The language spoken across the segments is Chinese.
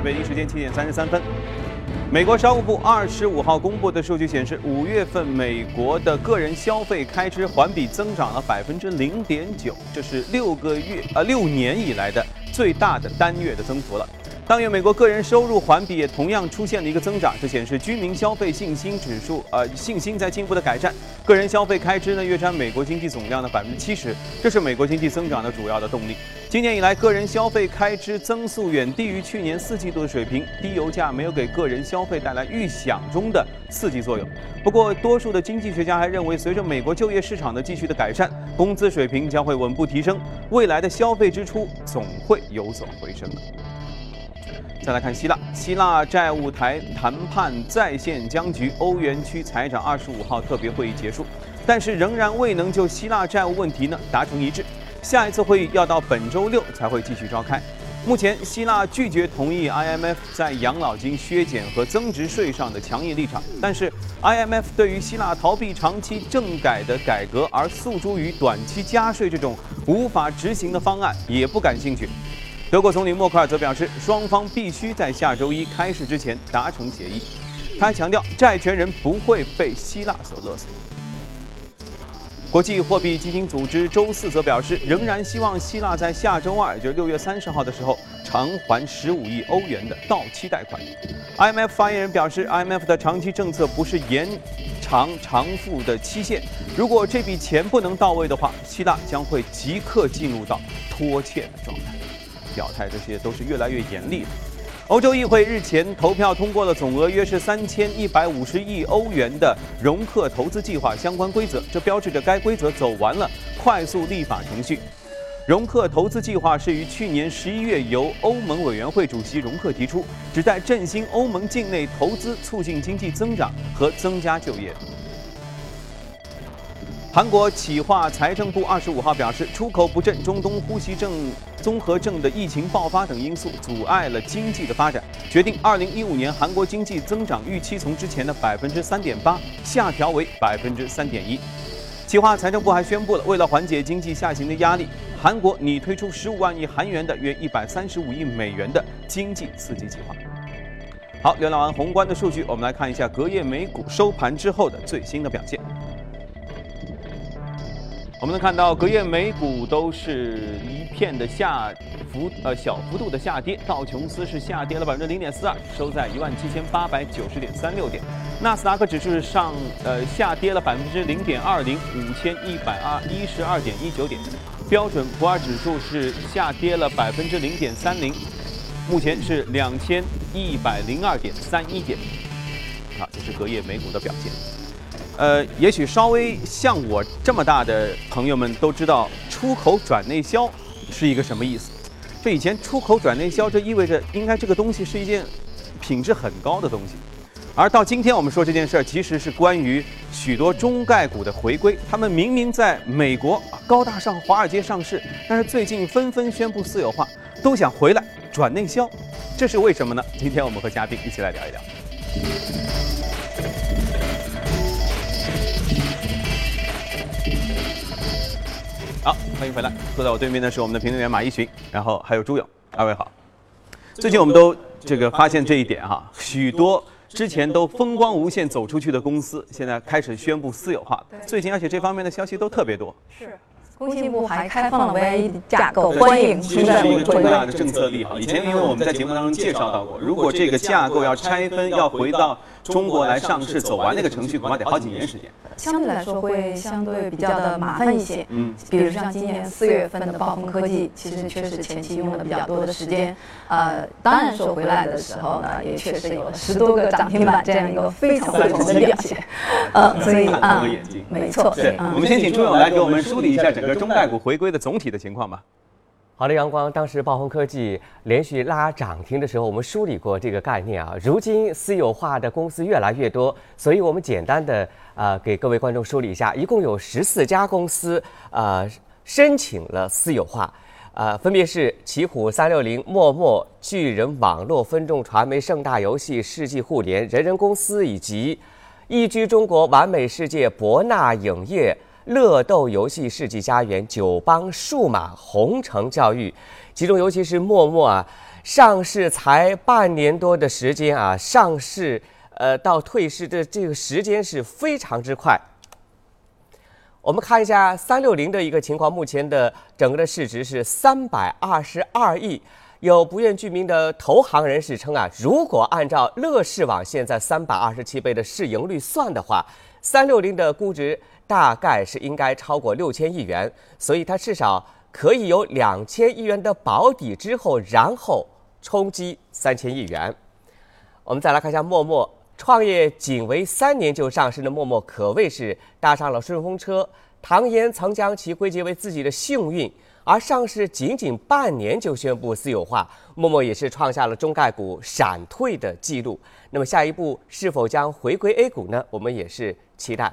北京时间七点三十三分。美国商务部二十五号公布的数据显示，五月份美国的个人消费开支环比增长了百分之零点九，这是六个月呃六年以来的最大的单月的增幅了。当月美国个人收入环比也同样出现了一个增长，这显示居民消费信心指数呃信心在进一步的改善。个人消费开支呢约占美国经济总量的百分之七十，这是美国经济增长的主要的动力。今年以来，个人消费开支增速远低于去年四季度的水平，低油价没有给个人消费带来预想中的刺激作用。不过，多数的经济学家还认为，随着美国就业市场的继续的改善，工资水平将会稳步提升，未来的消费支出总会有所回升的。再来看希腊，希腊债务台谈判再现僵局，欧元区财长二十五号特别会议结束，但是仍然未能就希腊债务问题呢达成一致。下一次会议要到本周六才会继续召开。目前，希腊拒绝同意 IMF 在养老金削减和增值税上的强硬立场，但是 IMF 对于希腊逃避长期政改的改革而诉诸于短期加税这种无法执行的方案也不感兴趣。德国总理默克尔则表示，双方必须在下周一开市之前达成协议。他还强调，债权人不会被希腊所勒索。国际货币基金组织周四则表示，仍然希望希腊在下周二，就是六月三十号的时候偿还十五亿欧元的到期贷款。IMF 发言人表示，IMF 的长期政策不是延长偿付的期限，如果这笔钱不能到位的话，希腊将会即刻进入到拖欠的状态。表态这些都是越来越严厉的。欧洲议会日前投票通过了总额约是三千一百五十亿欧元的容克投资计划相关规则，这标志着该规则走完了快速立法程序。容克投资计划是于去年十一月由欧盟委员会主席容克提出，旨在振兴欧盟境内投资，促进经济增长和增加就业。韩国企划财政部二十五号表示，出口不振、中东呼吸症综合症的疫情爆发等因素阻碍了经济的发展，决定二零一五年韩国经济增长预期从之前的百分之三点八下调为百分之三点一。企划财政部还宣布了，为了缓解经济下行的压力，韩国拟推出十五万亿韩元的约一百三十五亿美元的经济刺激计划。好，浏览完宏观的数据，我们来看一下隔夜美股收盘之后的最新的表现。我们能看到，隔夜美股都是一片的下幅，呃，小幅度的下跌。道琼斯是下跌了百分之零点四二，收在一万七千八百九十点三六点。纳斯达克指数上，呃，下跌了百分之零点二零，五千一百二一十二点一九点。标准普尔指数是下跌了百分之零点三零，目前是两千一百零二点三一点。好，这是隔夜美股的表现。呃，也许稍微像我这么大的朋友们都知道，出口转内销是一个什么意思。这以前出口转内销，这意味着应该这个东西是一件品质很高的东西。而到今天我们说这件事儿，其实是关于许多中概股的回归。他们明明在美国高大上华尔街上市，但是最近纷纷宣布私有化，都想回来转内销，这是为什么呢？今天我们和嘉宾一起来聊一聊。好，欢迎回来。坐在我对面的是我们的评论员马一群，然后还有朱勇，二位好。最近我们都这个发现这一点哈，许多之前都风光无限走出去的公司，现在开始宣布私有化。最近而且这方面的消息都特别多。是。工信部还开放了 VIE 架构，欢迎其实是一个重大的政策利好。以前因为我们在节目当中介绍到过，如果这个架构要拆分，要回到中国来上市，走完那个程序，恐怕得好几年时间。相对来说会相对比较的麻烦一些。嗯，比如像今年四月份的暴风科技，其实确实前期用了比较多的时间。呃，当然说回来的时候呢，也确实有了十多个涨停板这样一个非常火红的表现。呃，所以啊，没错。对，我们先请朱勇来给我们梳理一下整个。中概股回归的总体的情况吧。好的，阳光，当时暴风科技连续拉涨停的时候，我们梳理过这个概念啊。如今私有化的公司越来越多，所以我们简单的啊给各位观众梳理一下，一共有十四家公司啊申请了私有化，啊分别是奇虎三六零、陌陌、巨人网络、分众传媒、盛大游戏、世纪互联、人人公司以及易居中国、完美世界、博纳影业。乐豆游戏、世纪家园、九邦数码、红城教育，其中尤其是陌陌啊，上市才半年多的时间啊，上市呃到退市的这个时间是非常之快。我们看一下三六零的一个情况，目前的整个的市值是三百二十二亿。有不愿具名的投行人士称啊，如果按照乐视网现在三百二十七倍的市盈率算的话，三六零的估值大概是应该超过六千亿元，所以它至少可以有两千亿元的保底之后，然后冲击三千亿元。我们再来看一下陌陌创业仅为三年就上市的陌陌，可谓是搭上了顺风车。唐嫣曾将其归结为自己的幸运。而上市仅仅半年就宣布私有化，陌陌也是创下了中概股闪退的记录。那么下一步是否将回归 A 股呢？我们也是期待。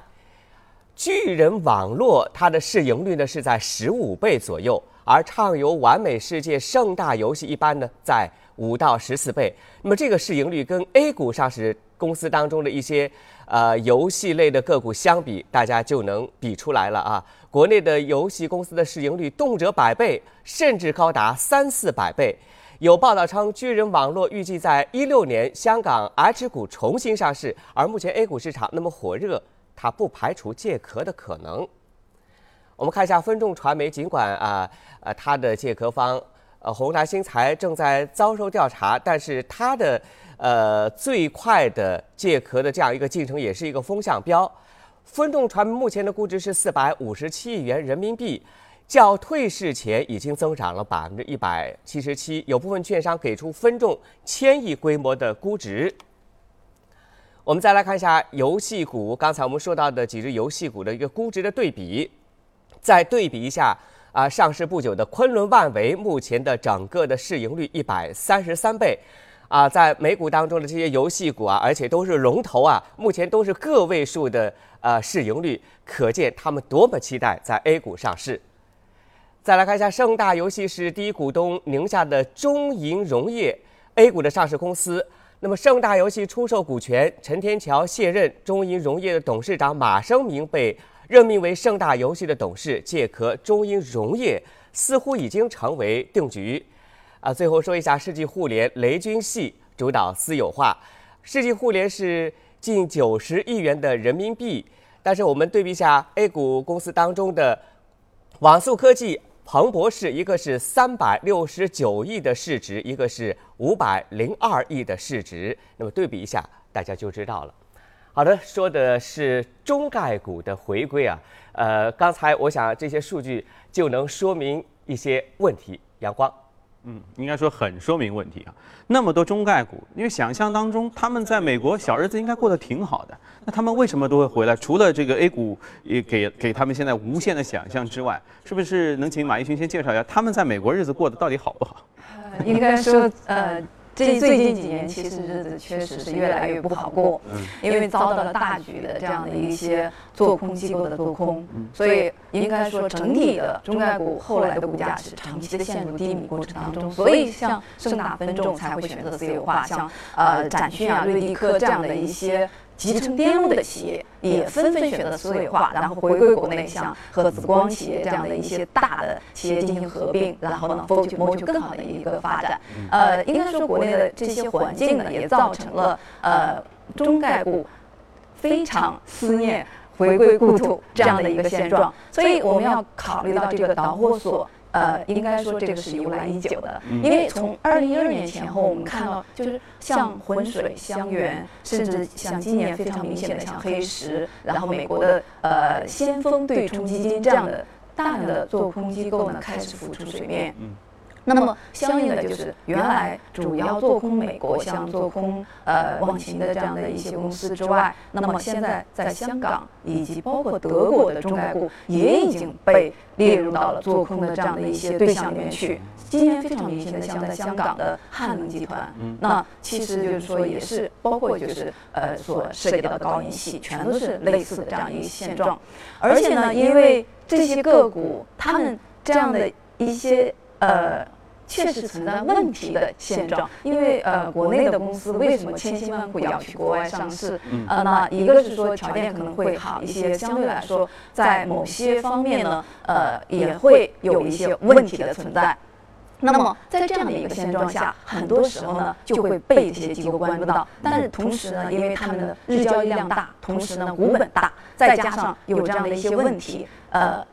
巨人网络它的市盈率呢是在十五倍左右，而畅游完美世界盛大游戏一般呢在五到十四倍。那么这个市盈率跟 A 股上市公司当中的一些呃游戏类的个股相比，大家就能比出来了啊。国内的游戏公司的市盈率动辄百倍，甚至高达三四百倍。有报道称，巨人网络预计在一六年香港 H 股重新上市，而目前 A 股市场那么火热，它不排除借壳的可能。我们看一下分众传媒，尽管啊呃它的借壳方呃宏达新材正在遭受调查，但是它的呃最快的借壳的这样一个进程，也是一个风向标。分众传媒目前的估值是四百五十七亿元人民币，较退市前已经增长了百分之一百七十七。有部分券商给出分众千亿规模的估值。我们再来看一下游戏股，刚才我们说到的几只游戏股的一个估值的对比，再对比一下啊，上市不久的昆仑万维，目前的整个的市盈率一百三十三倍。啊，在美股当中的这些游戏股啊，而且都是龙头啊，目前都是个位数的呃市盈率，可见他们多么期待在 A 股上市。再来看一下盛大游戏是第一股东宁夏的中银溶业 A 股的上市公司。那么盛大游戏出售股权，陈天桥卸任中银溶业的董事长，马生明被任命为盛大游戏的董事，借壳中银溶业似乎已经成为定局。啊，最后说一下世纪互联，雷军系主导私有化。世纪互联是近九十亿元的人民币，但是我们对比一下 A 股公司当中的网速科技、彭博士，一个是三百六十九亿的市值，一个是五百零二亿的市值，那么对比一下，大家就知道了。好的，说的是中概股的回归啊。呃，刚才我想这些数据就能说明一些问题。阳光。嗯，应该说很说明问题啊。那么多中概股，因为想象当中他们在美国小日子应该过得挺好的，那他们为什么都会回来？除了这个 A 股也给给他们现在无限的想象之外，是不是能请马一群先介绍一下他们在美国日子过得到底好不好？应该说，呃。这最近几年，其实日子确实是越来越不好过，因为遭到了大局的这样的一些做空机构的做空，所以应该说整体的中概股后来的股价是长期的陷入低迷过程当中，所以像盛大分众才会选择私有化，像呃展讯啊、瑞迪科这样的一些。集成电路的企业也纷纷选择私有化，然后回归国内，像和紫光企业这样的一些大的企业进行合并，然后呢，谋求谋求更好的一个发展。呃，应该说国内的这些环境呢，也造成了呃中概股非常思念回归故土这样的一个现状，所以我们要考虑到这个导火索。呃，应该说这个是由来已久的，因为从二零一二年前后，我们看到就是像浑水、香园，甚至像今年非常明显的像黑石，然后美国的呃先锋对冲基金这样的大量的做空机构呢，开始浮出水面。那么相应的就是原来主要做空美国，像做空呃网勤的这样的一些公司之外，那么现在在香港以及包括德国的中概股也已经被列入到了做空的这样的一些对象里面去。今年非常明显的，像在香港的汉能集团，那其实就是说也是包括就是呃所涉及到的高银系，全都是类似的这样一个现状。而且呢，因为这些个股，他们这样的一些呃。确实存在问题的现状，因为呃，国内的公司为什么千辛万苦要去国外上市？呃，那一个是说条件可能会好一些，相对来说，在某些方面呢，呃，也会有一些问题的存在。那么在这样的一个现状下，很多时候呢就会被这些机构关注到。但是同时呢，因为他们的日交易量大，同时呢股本大，再加上有这样的一些问题，呃。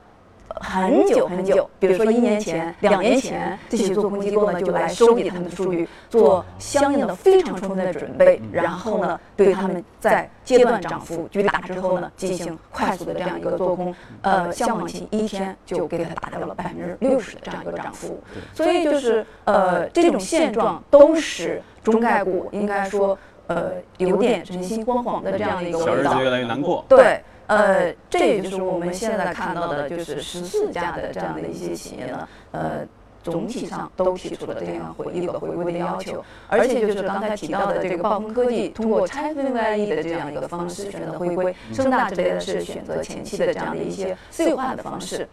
很久很久，比如说一年前、两年前，这些做空机构呢就来收集他们的数据，做相应的非常充分的准备，然后呢，对他们在阶段涨幅巨大之后呢，进行快速的这样一个做空。呃，像往期一天就给它达到了百分之六十的这样一个涨幅，所以就是呃这种现状都使中概股应该说呃有点人心惶惶的这样的一个味道。小日子越来越难过。对。呃，这也就是我们现在看到的，就是十四家的这样的一些企业呢，呃，总体上都提出了这样回一个回归的要求，而且就是刚才提到的这个暴风科技，通过拆分 VIE 的这样一个方式选择回归，盛大之类的是选择前期的这样的一些私有化的方式。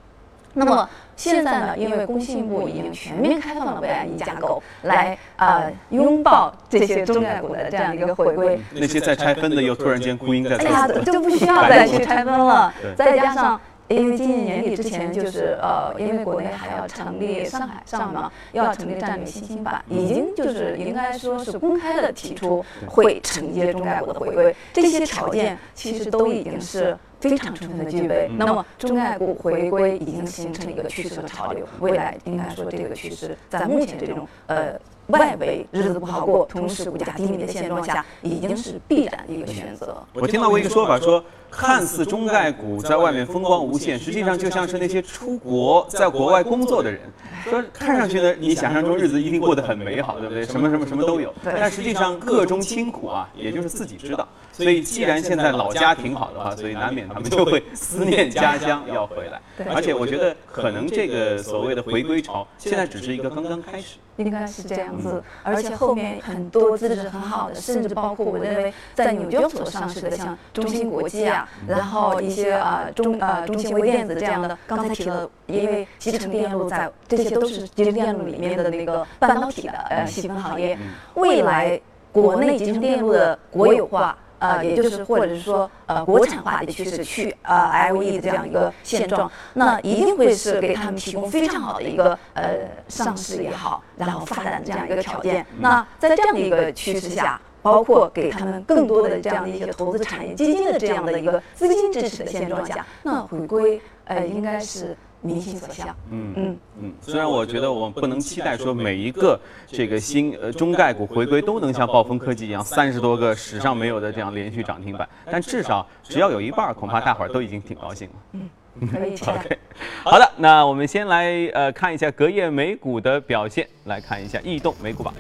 那么现在呢，因为工信部已经全面开放了 VIE 架构，来呃拥抱这些中概股的这样一个回归。那些在拆分的又突然间孤鹰在。哎呀，就不需要再去拆分了。再加上，因为今年年底之前就是呃，因为国内还要成立上海上嘛，要成立战略新兴板，已经就是应该说是公开的提出会承接中概股的回归。这些条件其实都已经是。非常充分的具备，那么中概股回归已经形成了一个趋势和潮流，未来应该说这个趋势在目前这种呃外围日子不好过，同时股价低迷的现状下，已经是必然的一个选择。我听到过一个说法，说看似中概股在外面风光无限，实际上就像是那些出国在国外工作的人，说看上去呢，你想象中日子一定过得很美好，对不对？什么什么什么都有，但实际上各中清苦啊，也就是自己知道。所以，既然现在老家挺好的话，所以难免他们就会思念家乡，要回来。而且，我觉得可能这个所谓的回归潮，现在只是一个刚刚开始。应该是这样子，而且后面很多资质很好的，甚至包括我认为在纽交所上市的，像中芯国际啊，然后一些啊中呃中芯微电子这样的，刚才提了，因为集成电路在这些都是集成电路里面的那个半导体的呃细分行业，未来国内集成电路的国有化。呃，也就是或者是说，呃，国产化的趋势去呃 I O E 的这样一个现状，那一定会是给他们提供非常好的一个呃上市也好，然后发展这样一个条件。那在这样的一个趋势下，包括给他们更多的这样的一些投资产业基金的这样的一个资金支持的现状下，那回归呃应该是。民心所向。嗯嗯嗯，虽然我觉得我们不能期待说每一个这个新呃中概股回归都能像暴风科技一样三十多个史上没有的这样连续涨停板，但至少只要有一半，恐怕大伙儿都已经挺高兴了。嗯，可以 OK，。好的，那我们先来呃看一下隔夜美股的表现，来看一下异动美股榜。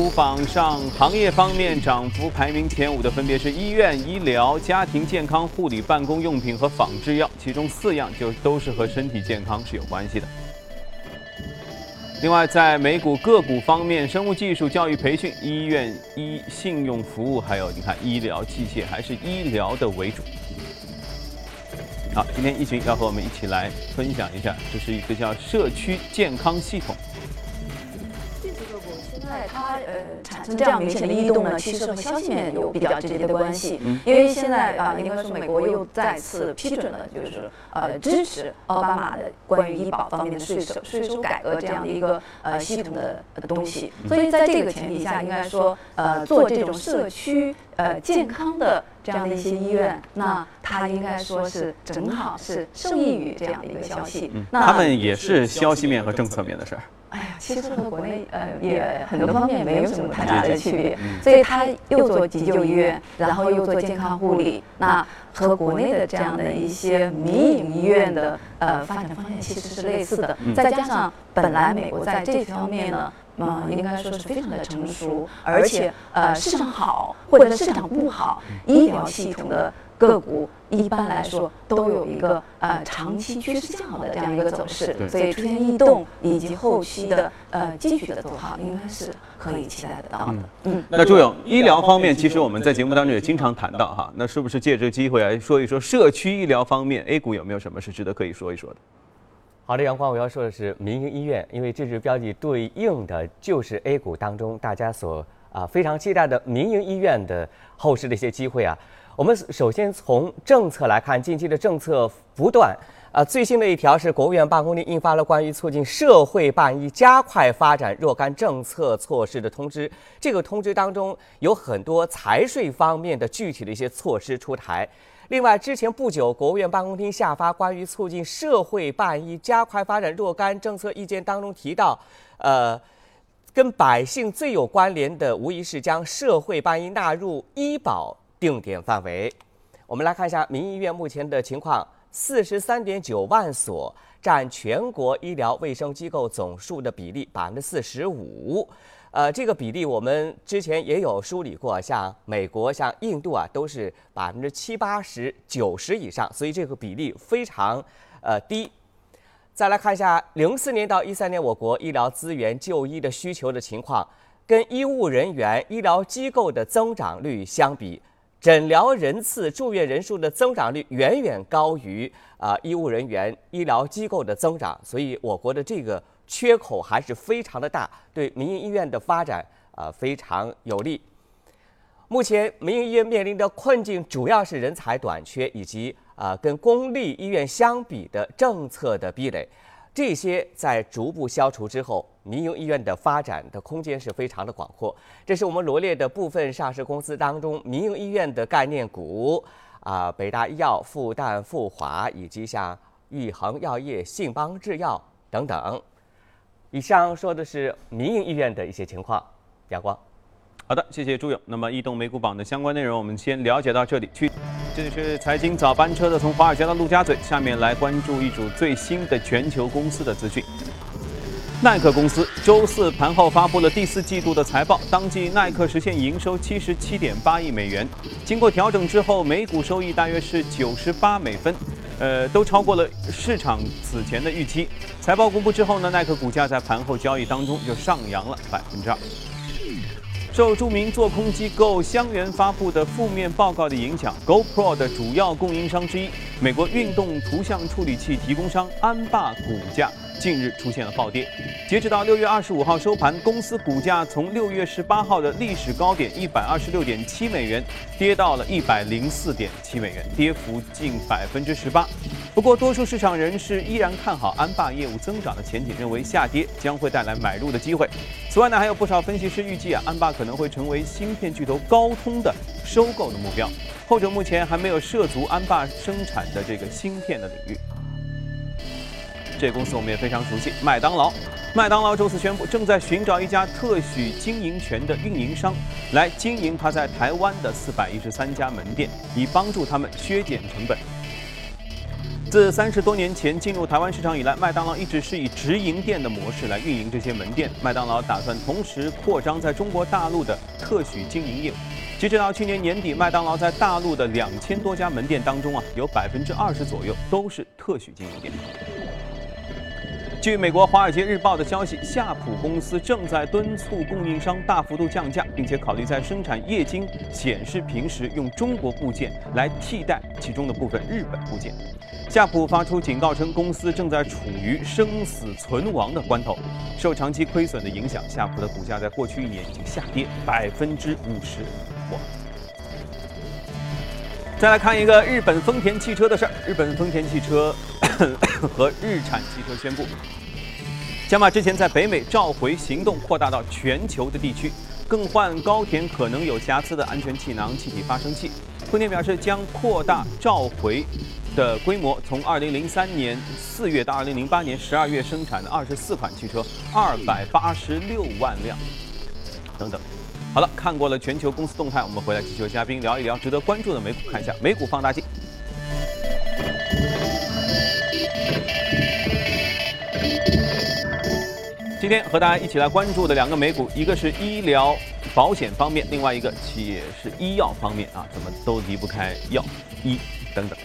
股榜上，行业方面涨幅排名前五的分别是医院、医疗、家庭健康、护理、办公用品和仿制药，其中四样就都是和身体健康是有关系的。另外，在美股个股方面，生物技术、教育培训、医院、医信用服务，还有你看医疗器械，还是医疗的为主。好，今天一群要和我们一起来分享一下，这是一个叫社区健康系统。在它呃产生这样明显的异动呢，其实和消息面有比较直接的关系。因为现在啊，应该说美国又再次批准了，就是呃支持奥巴马的关于医保方面的税收税收改革这样的一个呃系统的东西。所以在这个前提下，应该说呃做这种社区呃健康的这样的一些医院，那它应该说是正好是受益于这样的一个消息。那他们也是消息面和政策面的事儿。其实和国内呃也很多方面没有什么太大的区别，所以他又做急救医院，然后又做健康护理，那和国内的这样的一些民营医院的呃发展方向其实是类似的。再加上本来美国在这方面呢，嗯，应该说是非常的成熟，而且呃市场好或者市场不好，医疗系统的。个股一般来说都有一个呃长期趋势向好的这样一个走势，所以出现异动以及后期的呃继续的走好，应该是可以期待得到的。嗯，那朱勇，医疗方面，其实我们在节目当中也经常谈到哈，那是不是借这个机会来说一说社区医疗方面 A 股有没有什么是值得可以说一说的？好的，阳光，我要说的是民营医院，因为这支标的对应的就是 A 股当中大家所啊非常期待的民营医院的后市的一些机会啊。我们首先从政策来看，近期的政策不断。呃，最新的一条是国务院办公厅印发了关于促进社会办医加快发展若干政策措施的通知。这个通知当中有很多财税方面的具体的一些措施出台。另外，之前不久，国务院办公厅下发关于促进社会办医加快发展若干政策意见当中提到，呃，跟百姓最有关联的，无疑是将社会办医纳入医保定点范围。我们来看一下民营医院目前的情况。四十三点九万所，占全国医疗卫生机构总数的比例百分之四十五。呃，这个比例我们之前也有梳理过，像美国、像印度啊，都是百分之七八十、九十以上，所以这个比例非常呃低。再来看一下零四年到一三年我国医疗资源就医的需求的情况，跟医务人员、医疗机构的增长率相比。诊疗人次、住院人数的增长率远远高于啊医务人员、医疗机构的增长，所以我国的这个缺口还是非常的大，对民营医院的发展啊非常有利。目前民营医院面临的困境主要是人才短缺以及啊跟公立医院相比的政策的壁垒。这些在逐步消除之后，民营医院的发展的空间是非常的广阔。这是我们罗列的部分上市公司当中民营医院的概念股，啊，北大医药、复旦、复华，以及像玉衡药业、信邦制药等等。以上说的是民营医院的一些情况。阳光，好的，谢谢朱勇。那么移动美股榜的相关内容，我们先了解到这里去。这里是财经早班车的，从华尔街到陆家嘴。下面来关注一组最新的全球公司的资讯。耐克公司周四盘后发布了第四季度的财报，当季耐克实现营收七十七点八亿美元，经过调整之后，每股收益大约是九十八美分，呃，都超过了市场此前的预期。财报公布之后呢，耐克股价在盘后交易当中就上扬了百分之二。受著名做空机构香园发布的负面报告的影响，GoPro 的主要供应商之一美国运动图像处理器提供商安霸股价近日出现了暴跌。截止到六月二十五号收盘，公司股价从六月十八号的历史高点一百二十六点七美元跌到了一百零四点七美元，跌幅近百分之十八。不过，多数市场人士依然看好安霸业务增长的前景，认为下跌将会带来买入的机会。此外呢，还有不少分析师预计啊，安霸可能会成为芯片巨头高通的收购的目标。后者目前还没有涉足安霸生产的这个芯片的领域。这公司我们也非常熟悉，麦当劳。麦当劳周四宣布，正在寻找一家特许经营权的运营商，来经营它在台湾的四百一十三家门店，以帮助他们削减成本。自三十多年前进入台湾市场以来，麦当劳一直是以直营店的模式来运营这些门店。麦当劳打算同时扩张在中国大陆的特许经营业务。截止到去年年底，麦当劳在大陆的两千多家门店当中啊，有百分之二十左右都是特许经营店。据美国《华尔街日报》的消息，夏普公司正在敦促供应商大幅度降价，并且考虑在生产液晶显示屏时用中国部件来替代其中的部分日本部件。夏普发出警告称，公司正在处于生死存亡的关头。受长期亏损的影响，夏普的股价在过去一年已经下跌百分之五十。再来看一个日本丰田汽车的事儿，日本丰田汽车。和日产汽车宣布，将把之前在北美召回行动扩大到全球的地区，更换高田可能有瑕疵的安全气囊气体发生器。丰田表示，将扩大召回的规模，从2003年4月到2008年12月生产的24款汽车，286万辆等等。好了，看过了全球公司动态，我们回来继续和嘉宾聊一聊值得关注的美股，看一下美股放大镜。今天和大家一起来关注的两个美股，一个是医疗保险方面，另外一个企业是医药方面啊，怎么都离不开药、医等等，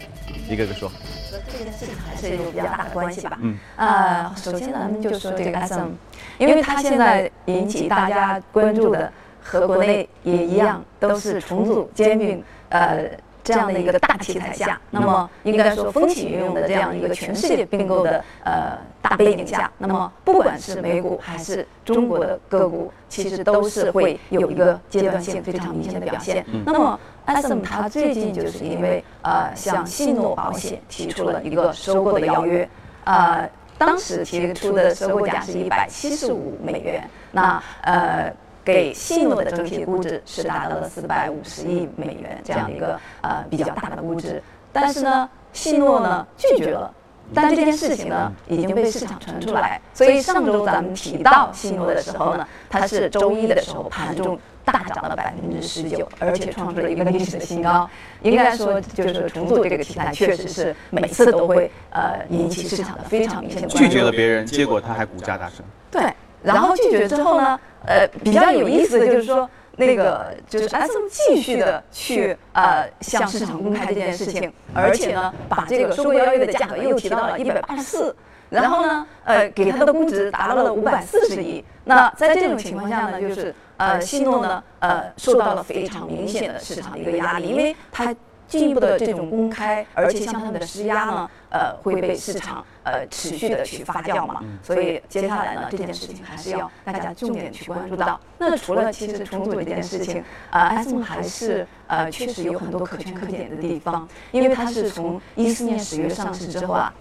一个个说。和这件事情还是有比较大的关系吧。嗯。呃，首先咱们就说这个 SM，因为它现在引起大家关注的和国内也一样，都是重组兼并呃这样的一个大题材下，那么应该说风起云涌的这样一个全世界并购的呃大背景下，那么不管是美股还是中国的个股，其实都是会有一个阶段性非常明显的表现。那么艾森他最近就是因为呃向信诺保险提出了一个收购的邀约，呃当时提出的收购价是一百七十五美元，那呃。给信诺的整体估值是达到了四百五十亿美元这样一个呃比较大的估值，但是呢，信诺呢拒绝了。但这件事情呢已经被市场传出来，所以上周咱们提到信诺的时候呢，它是周一的时候盘中大涨了百分之十九，而且创出了一个历史的新高。应该说，就是重组这个题材确实是每次都会呃引起市场的非常明显的关注。拒绝了别人，结果它还股价大升。对。然后拒绝之后呢，呃，比较有意思的就是说，那个就是 S M 继续的去呃向市场公开这件事情，而且呢，把这个收购邀约的价格又提到了一百八十四，然后呢，呃，给它的估值达到了五百四十亿。那在这种情况下呢，就是呃，信诺呢，呃，受到了非常明显的市场的一个压力，因为它。进一步的这种公开，而且向他们的施压呢，呃，会被市场呃持续的去发酵嘛。所以接下来呢，这件事情还是要大家重点去关注到。那除了其实重组这件事情，呃，S M 还是呃确实有很多可圈可点的地方，因为它是从一四年十月上市之后啊。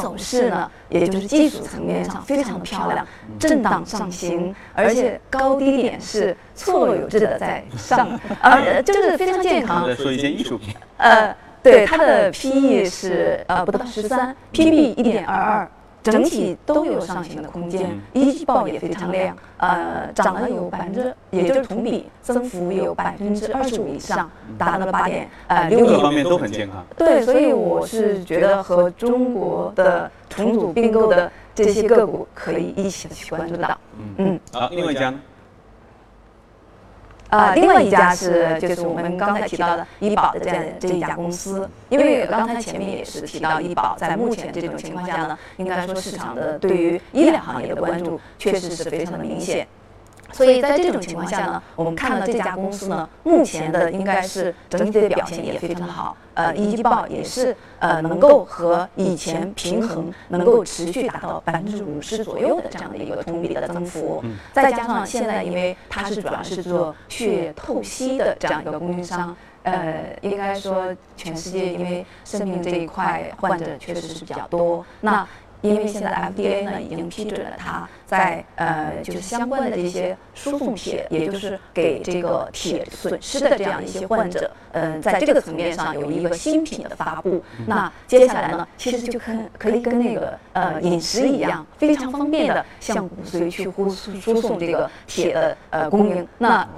走势呢，也就是技术层面上非常的漂亮，震荡上行，而且高低点是错落有致的在上，而就是非常健康。说一件艺术品。呃，对，它的 PE 是呃不到十三，PB 一点二二。整体都有上行的空间，一季报也非常亮，呃，涨了有百分之，也就是同比增幅有百分之二十五以上，达到了八点呃六亿。各方面都很健康。对，所以我是觉得和中国的重组并购的这些个股可以一起的去关注到。嗯嗯。好，另外一家呢？呃，另外一家是就是我们刚才提到的医保的这样这一家公司，因为刚才前面也是提到医保，在目前这种情况下呢，应该说市场的对于医疗行业的关注确实是非常的明显。所以在这种情况下呢，我们看到这家公司呢，目前的应该是整体的表现也非常的好，呃，一季报也是呃能够和以前平衡，能够持续达到百分之五十左右的这样的一个同比的增幅，再加上现在因为它是主要是做血液透析的这样一个供应商，呃，应该说全世界因为生命这一块患者确实是比较多，那。因为现在 FDA 呢已经批准了它在呃就是相关的这些输送铁，也就是给这个铁损失的这样一些患者，嗯，在这个层面上有一个新品的发布。那接下来呢，其实就跟可以跟那个呃饮食一样，非常方便的向骨髓去呼输送这个铁的呃供应。那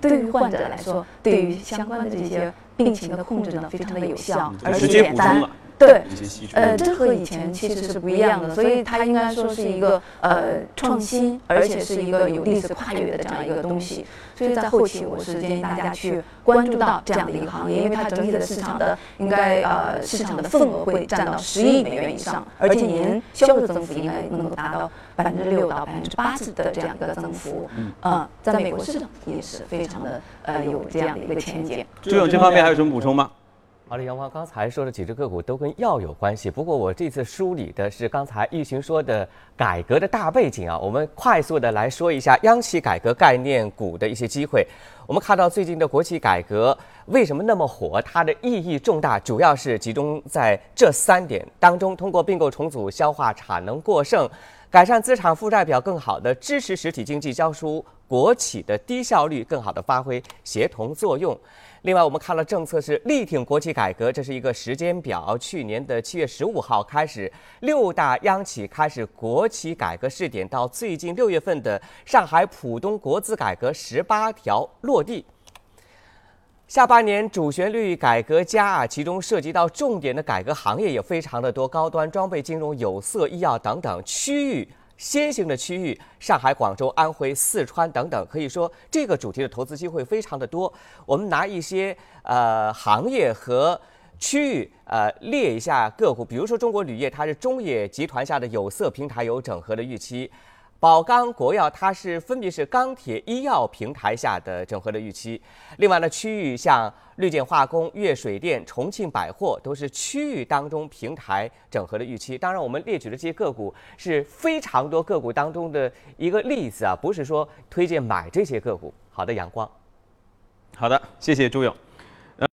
对于患者来说，对于相关的这些病情的控制呢，非常的有效，而且简单。对，呃，这和以前其实是不一样的，所以它应该说是一个呃创新，而且是一个有历史跨越的这样一个东西。所以在后期，我是建议大家去关注到这样的一个行业，因为它整体的市场的应该呃市场的份额会占到十亿美元以上，而且年销售增幅应该能够达到百分之六到百分之八十的这样一个增幅。嗯，在美国市场也是非常的呃有这样的一个前景。朱勇，这方面还有什么补充吗？好的，杨光刚才说的几只个股都跟药有关系。不过我这次梳理的是刚才易群说的改革的大背景啊。我们快速的来说一下央企改革概念股的一些机会。我们看到最近的国企改革为什么那么火？它的意义重大，主要是集中在这三点当中：通过并购重组消化产能过剩，改善资产负债表，更好的支持实体经济交出国企的低效率，更好的发挥协同作用。另外，我们看了政策是力挺国企改革，这是一个时间表。去年的七月十五号开始，六大央企开始国企改革试点，到最近六月份的上海浦东国资改革十八条落地。下半年主旋律改革加啊，其中涉及到重点的改革行业也非常的多，高端装备、金融、有色、医药等等区域。先行的区域，上海、广州、安徽、四川等等，可以说这个主题的投资机会非常的多。我们拿一些呃行业和区域呃列一下个股，比如说中国铝业，它是中冶集团下的有色平台有整合的预期。宝钢、国药，它是分别是钢铁、医药平台下的整合的预期。另外呢，区域像绿建化工、粤水电、重庆百货，都是区域当中平台整合的预期。当然，我们列举的这些个股是非常多个股当中的一个例子啊，不是说推荐买这些个股。好的，阳光。好的，谢谢朱勇。